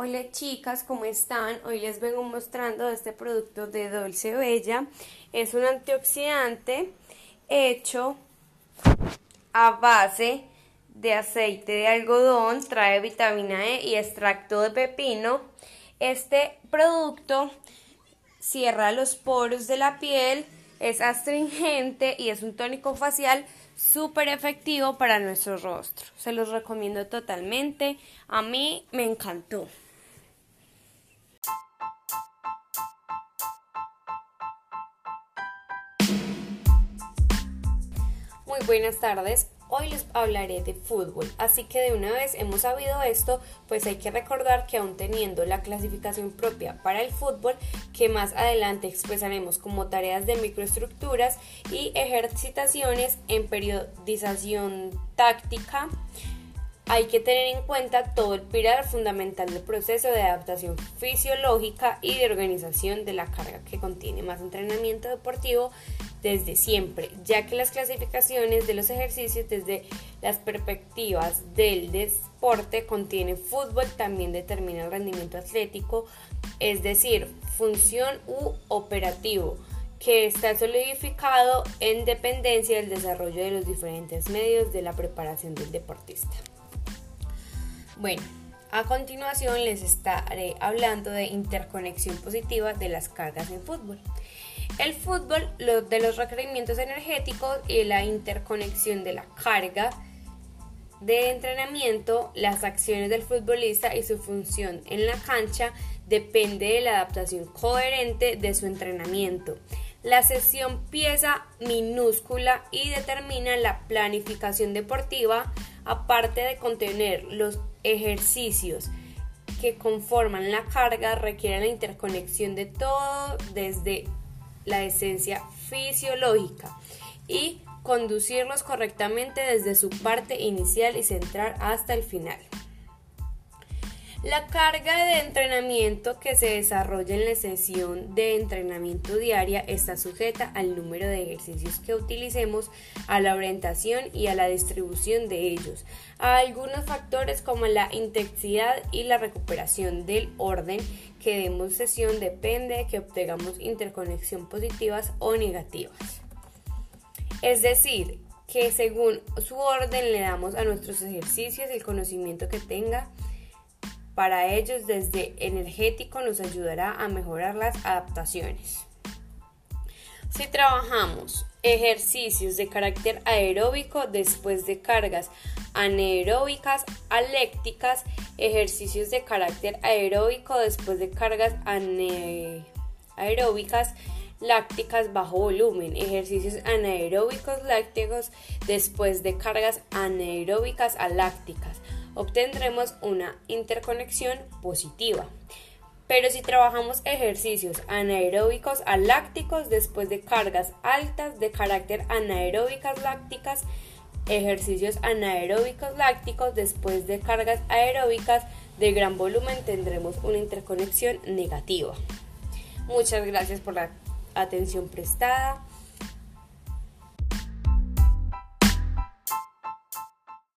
Hola chicas, ¿cómo están? Hoy les vengo mostrando este producto de Dolce Bella. Es un antioxidante hecho a base de aceite de algodón, trae vitamina E y extracto de pepino. Este producto cierra los poros de la piel, es astringente y es un tónico facial súper efectivo para nuestro rostro. Se los recomiendo totalmente. A mí me encantó. Muy buenas tardes. Hoy les hablaré de fútbol, así que de una vez hemos sabido esto, pues hay que recordar que aún teniendo la clasificación propia para el fútbol, que más adelante expresaremos como tareas de microestructuras y ejercitaciones en periodización táctica, hay que tener en cuenta todo el pilar fundamental del proceso de adaptación fisiológica y de organización de la carga que contiene más entrenamiento deportivo desde siempre, ya que las clasificaciones de los ejercicios desde las perspectivas del deporte contienen fútbol, también determina el rendimiento atlético, es decir, función u operativo, que está solidificado en dependencia del desarrollo de los diferentes medios de la preparación del deportista. Bueno, a continuación les estaré hablando de interconexión positiva de las cargas en fútbol. El fútbol, de los requerimientos energéticos y la interconexión de la carga de entrenamiento, las acciones del futbolista y su función en la cancha depende de la adaptación coherente de su entrenamiento. La sesión pieza minúscula y determina la planificación deportiva, aparte de contener los ejercicios que conforman la carga, requieren la interconexión de todo desde la esencia fisiológica y conducirlos correctamente desde su parte inicial y central hasta el final. La carga de entrenamiento que se desarrolla en la sesión de entrenamiento diaria está sujeta al número de ejercicios que utilicemos, a la orientación y a la distribución de ellos, a algunos factores como la intensidad y la recuperación del orden que demos sesión depende de que obtengamos interconexión positivas o negativas. Es decir, que según su orden le damos a nuestros ejercicios el conocimiento que tenga para ellos desde energético nos ayudará a mejorar las adaptaciones. Si trabajamos ejercicios de carácter aeróbico después de cargas anaeróbicas alécticas, ejercicios de carácter aeróbico después de cargas anaeróbicas lácticas bajo volumen, ejercicios anaeróbicos lácticos después de cargas anaeróbicas alácticas obtendremos una interconexión positiva. Pero si trabajamos ejercicios anaeróbicos a lácticos después de cargas altas de carácter anaeróbicas lácticas, ejercicios anaeróbicos lácticos después de cargas aeróbicas de gran volumen tendremos una interconexión negativa. Muchas gracias por la atención prestada.